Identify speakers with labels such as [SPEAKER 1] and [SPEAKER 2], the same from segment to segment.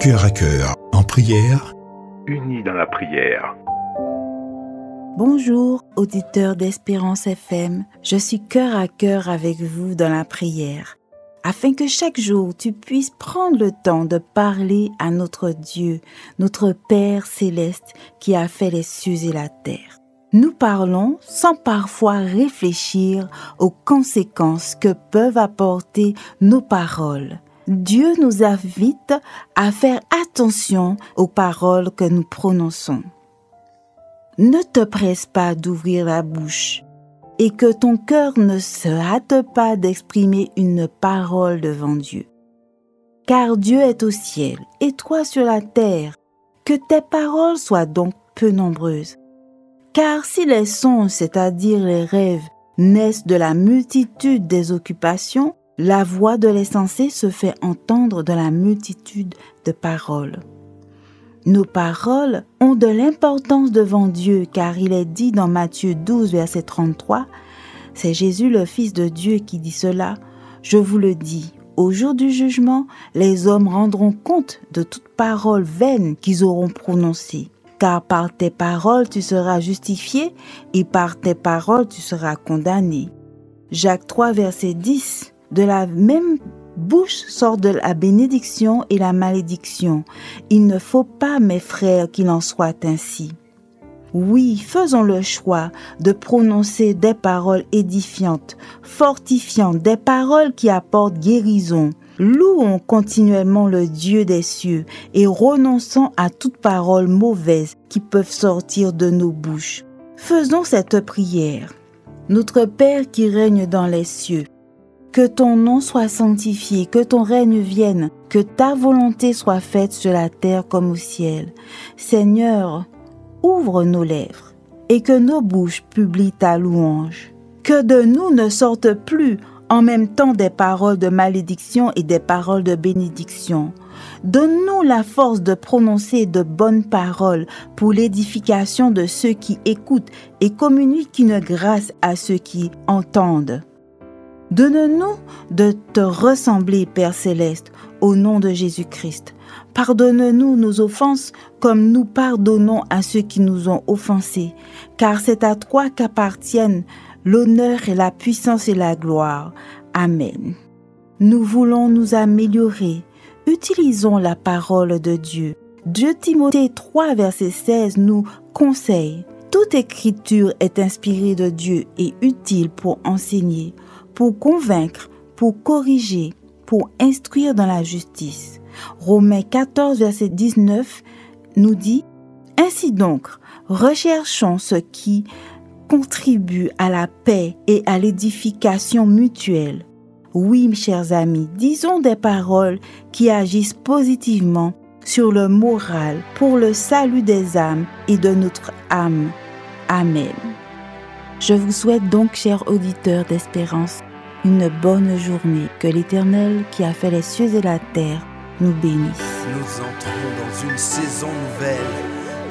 [SPEAKER 1] Cœur à cœur, en prière,
[SPEAKER 2] unis dans la prière.
[SPEAKER 3] Bonjour, auditeurs d'Espérance FM. Je suis cœur à cœur avec vous dans la prière, afin que chaque jour tu puisses prendre le temps de parler à notre Dieu, notre Père céleste qui a fait les cieux et la terre. Nous parlons sans parfois réfléchir aux conséquences que peuvent apporter nos paroles. Dieu nous invite à faire attention aux paroles que nous prononçons. Ne te presse pas d'ouvrir la bouche et que ton cœur ne se hâte pas d'exprimer une parole devant Dieu. Car Dieu est au ciel et toi sur la terre. Que tes paroles soient donc peu nombreuses. Car si les songes, c'est-à-dire les rêves, naissent de la multitude des occupations, la voix de l'essentiel se fait entendre de la multitude de paroles. Nos paroles ont de l'importance devant Dieu car il est dit dans Matthieu 12, verset 33, c'est Jésus le Fils de Dieu qui dit cela, je vous le dis, au jour du jugement, les hommes rendront compte de toute parole vaine qu'ils auront prononcée car par tes paroles tu seras justifié et par tes paroles tu seras condamné. Jacques 3, verset 10. De la même bouche sort de la bénédiction et la malédiction. Il ne faut pas, mes frères, qu'il en soit ainsi. Oui, faisons le choix de prononcer des paroles édifiantes, fortifiantes, des paroles qui apportent guérison, Louons continuellement le Dieu des cieux et renonçons à toute parole mauvaise qui peuvent sortir de nos bouches. Faisons cette prière. Notre Père qui règne dans les cieux, que ton nom soit sanctifié, que ton règne vienne, que ta volonté soit faite sur la terre comme au ciel. Seigneur, ouvre nos lèvres et que nos bouches publient ta louange. Que de nous ne sorte plus en même temps des paroles de malédiction et des paroles de bénédiction. Donne-nous la force de prononcer de bonnes paroles pour l'édification de ceux qui écoutent et communiquent une grâce à ceux qui entendent. Donne-nous de te ressembler, Père céleste, au nom de Jésus-Christ. Pardonne-nous nos offenses comme nous pardonnons à ceux qui nous ont offensés, car c'est à toi qu'appartiennent l'honneur et la puissance et la gloire. Amen. Nous voulons nous améliorer. Utilisons la parole de Dieu. Dieu Timothée 3, verset 16 nous conseille. Toute écriture est inspirée de Dieu et utile pour enseigner, pour convaincre, pour corriger, pour instruire dans la justice. Romains 14, verset 19 nous dit, Ainsi donc, recherchons ce qui contribue à la paix et à l'édification mutuelle. Oui, mes chers amis, disons des paroles qui agissent positivement sur le moral pour le salut des âmes et de notre âme. Amen. Je vous souhaite donc, chers auditeurs d'espérance, une bonne journée. Que l'Éternel qui a fait les cieux et la terre nous bénisse.
[SPEAKER 4] Nous entrons dans une saison nouvelle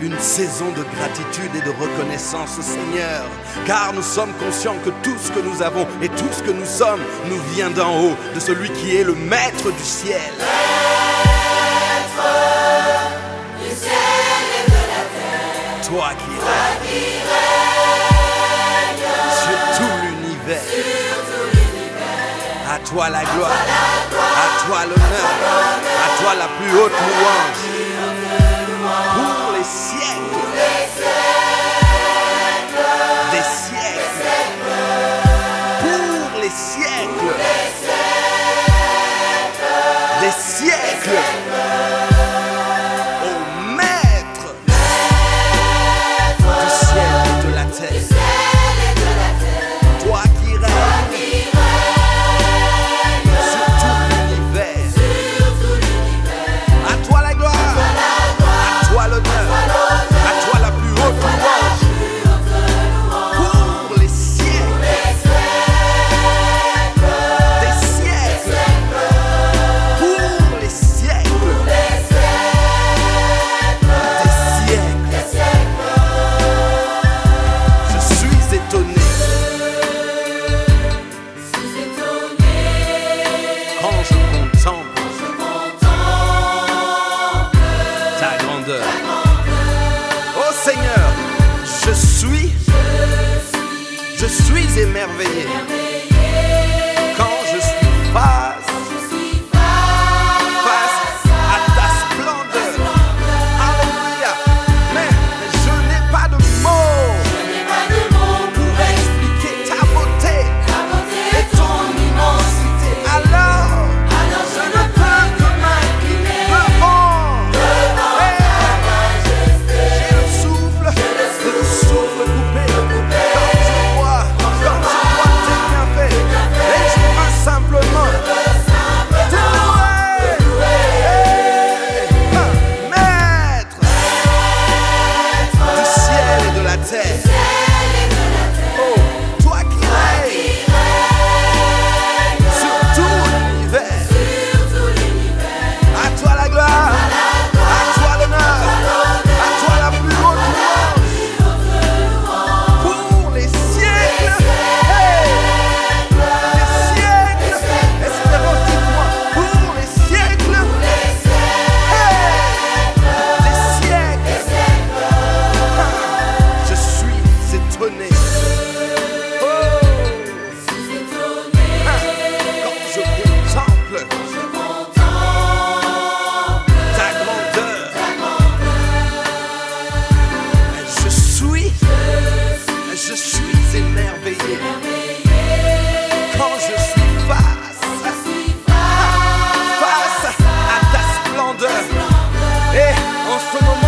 [SPEAKER 4] une saison de gratitude et de reconnaissance au Seigneur, car nous sommes conscients que tout ce que nous avons et tout ce que nous sommes nous vient d'en haut, de celui qui est le maître du ciel. Toi qui sur toi la gloire, à toi l'honneur, à toi la plus haute louange. s'émerveiller. test. Off from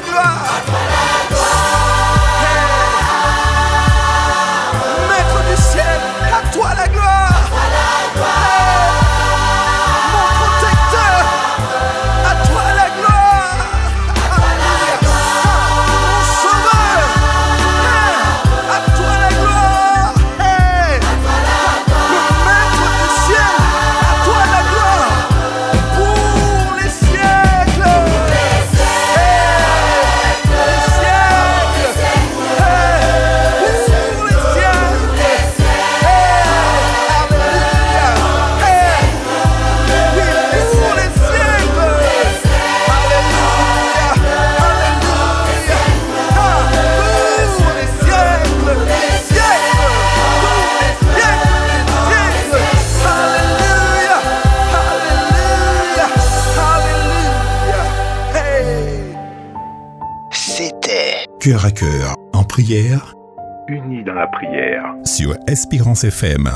[SPEAKER 4] la gloire.
[SPEAKER 1] cœur à cœur, en prière,
[SPEAKER 2] unis dans la prière,
[SPEAKER 1] sur Espérance FM.